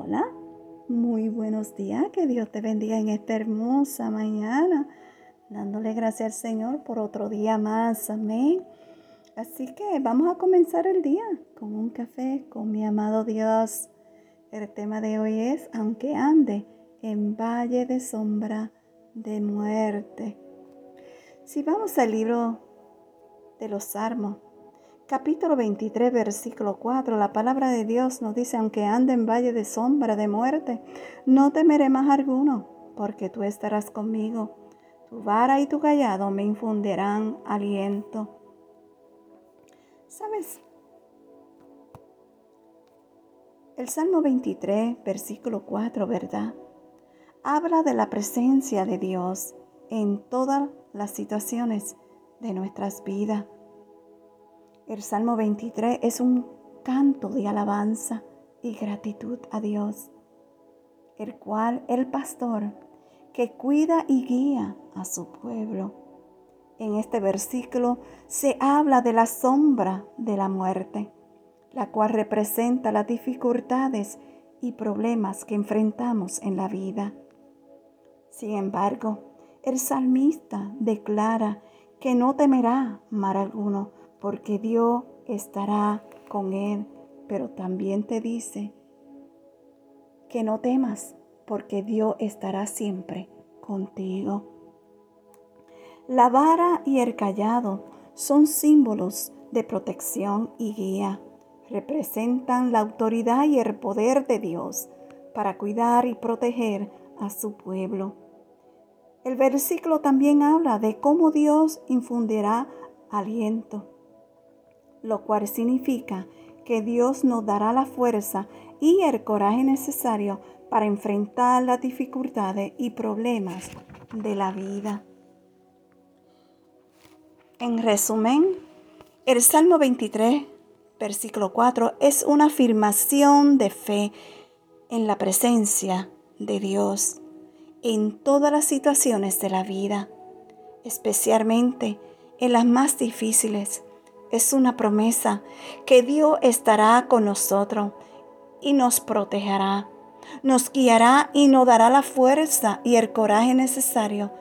Hola, muy buenos días, que Dios te bendiga en esta hermosa mañana, dándole gracias al Señor por otro día más, amén. Así que vamos a comenzar el día con un café con mi amado Dios. El tema de hoy es, aunque ande en valle de sombra de muerte. Si vamos al libro de los Salmos, capítulo 23, versículo 4, la palabra de Dios nos dice, aunque ande en valle de sombra de muerte, no temeré más alguno, porque tú estarás conmigo. Tu vara y tu callado me infundirán aliento. ¿Sabes? El Salmo 23, versículo 4, ¿verdad? Habla de la presencia de Dios en todas las situaciones de nuestras vidas. El Salmo 23 es un canto de alabanza y gratitud a Dios, el cual el pastor que cuida y guía a su pueblo. En este versículo se habla de la sombra de la muerte, la cual representa las dificultades y problemas que enfrentamos en la vida. Sin embargo, el salmista declara que no temerá mal alguno, porque Dios estará con él, pero también te dice que no temas, porque Dios estará siempre contigo. La vara y el callado son símbolos de protección y guía. Representan la autoridad y el poder de Dios para cuidar y proteger a su pueblo. El versículo también habla de cómo Dios infundirá aliento lo cual significa que Dios nos dará la fuerza y el coraje necesario para enfrentar las dificultades y problemas de la vida. En resumen, el Salmo 23, versículo 4, es una afirmación de fe en la presencia de Dios en todas las situaciones de la vida, especialmente en las más difíciles es una promesa que Dios estará con nosotros y nos protegerá, nos guiará y nos dará la fuerza y el coraje necesario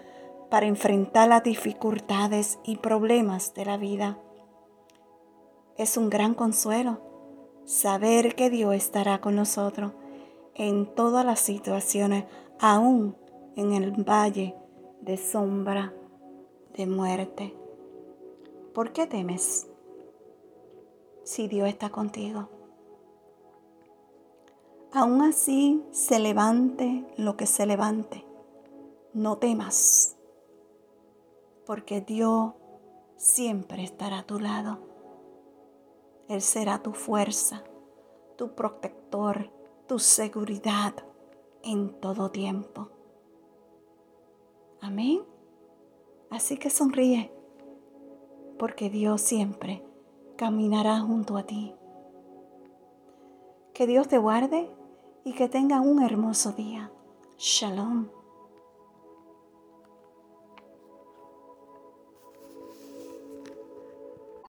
para enfrentar las dificultades y problemas de la vida. Es un gran consuelo saber que Dios estará con nosotros en todas las situaciones, aún en el valle de sombra de muerte. ¿Por qué temes? Si Dios está contigo. Aún así se levante lo que se levante, no temas, porque Dios siempre estará a tu lado. Él será tu fuerza, tu protector, tu seguridad en todo tiempo. Amén. Así que sonríe, porque Dios siempre caminará junto a ti. Que Dios te guarde y que tenga un hermoso día. Shalom.